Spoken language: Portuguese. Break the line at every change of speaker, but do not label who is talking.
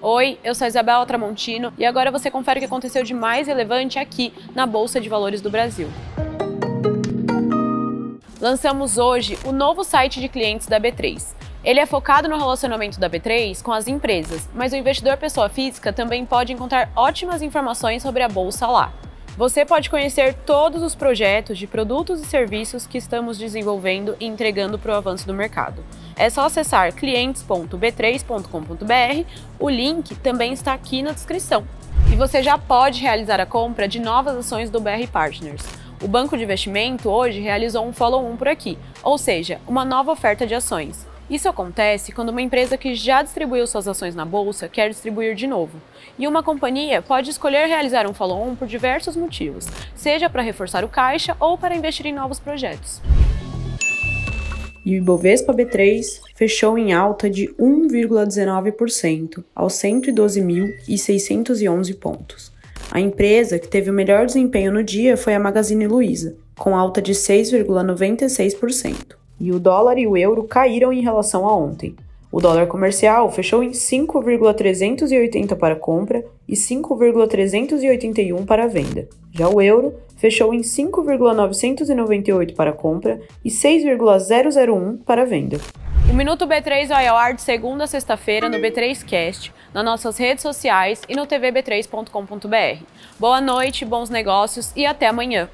Oi, eu sou a Isabela Tramontino e agora você confere o que aconteceu de mais relevante aqui na Bolsa de Valores do Brasil. Lançamos hoje o novo site de clientes da B3. Ele é focado no relacionamento da B3 com as empresas, mas o investidor pessoa física também pode encontrar ótimas informações sobre a bolsa lá. Você pode conhecer todos os projetos de produtos e serviços que estamos desenvolvendo e entregando para o avanço do mercado. É só acessar clientes.b3.com.br, o link também está aqui na descrição. E você já pode realizar a compra de novas ações do BR Partners. O banco de investimento hoje realizou um follow-on por aqui, ou seja, uma nova oferta de ações. Isso acontece quando uma empresa que já distribuiu suas ações na bolsa quer distribuir de novo. E uma companhia pode escolher realizar um follow-on por diversos motivos, seja para reforçar o caixa ou para investir em novos projetos.
E o Ibovespa B3 fechou em alta de 1,19% aos 112.611 pontos. A empresa que teve o melhor desempenho no dia foi a Magazine Luiza, com alta de 6,96% e o dólar e o euro caíram em relação a ontem. O dólar comercial fechou em 5,380 para compra e 5,381 para venda. Já o euro fechou em 5,998 para compra e 6,001 para venda.
O Minuto B3 vai ao ar de segunda a sexta-feira no B3Cast, nas nossas redes sociais e no tvb3.com.br. Boa noite, bons negócios e até amanhã.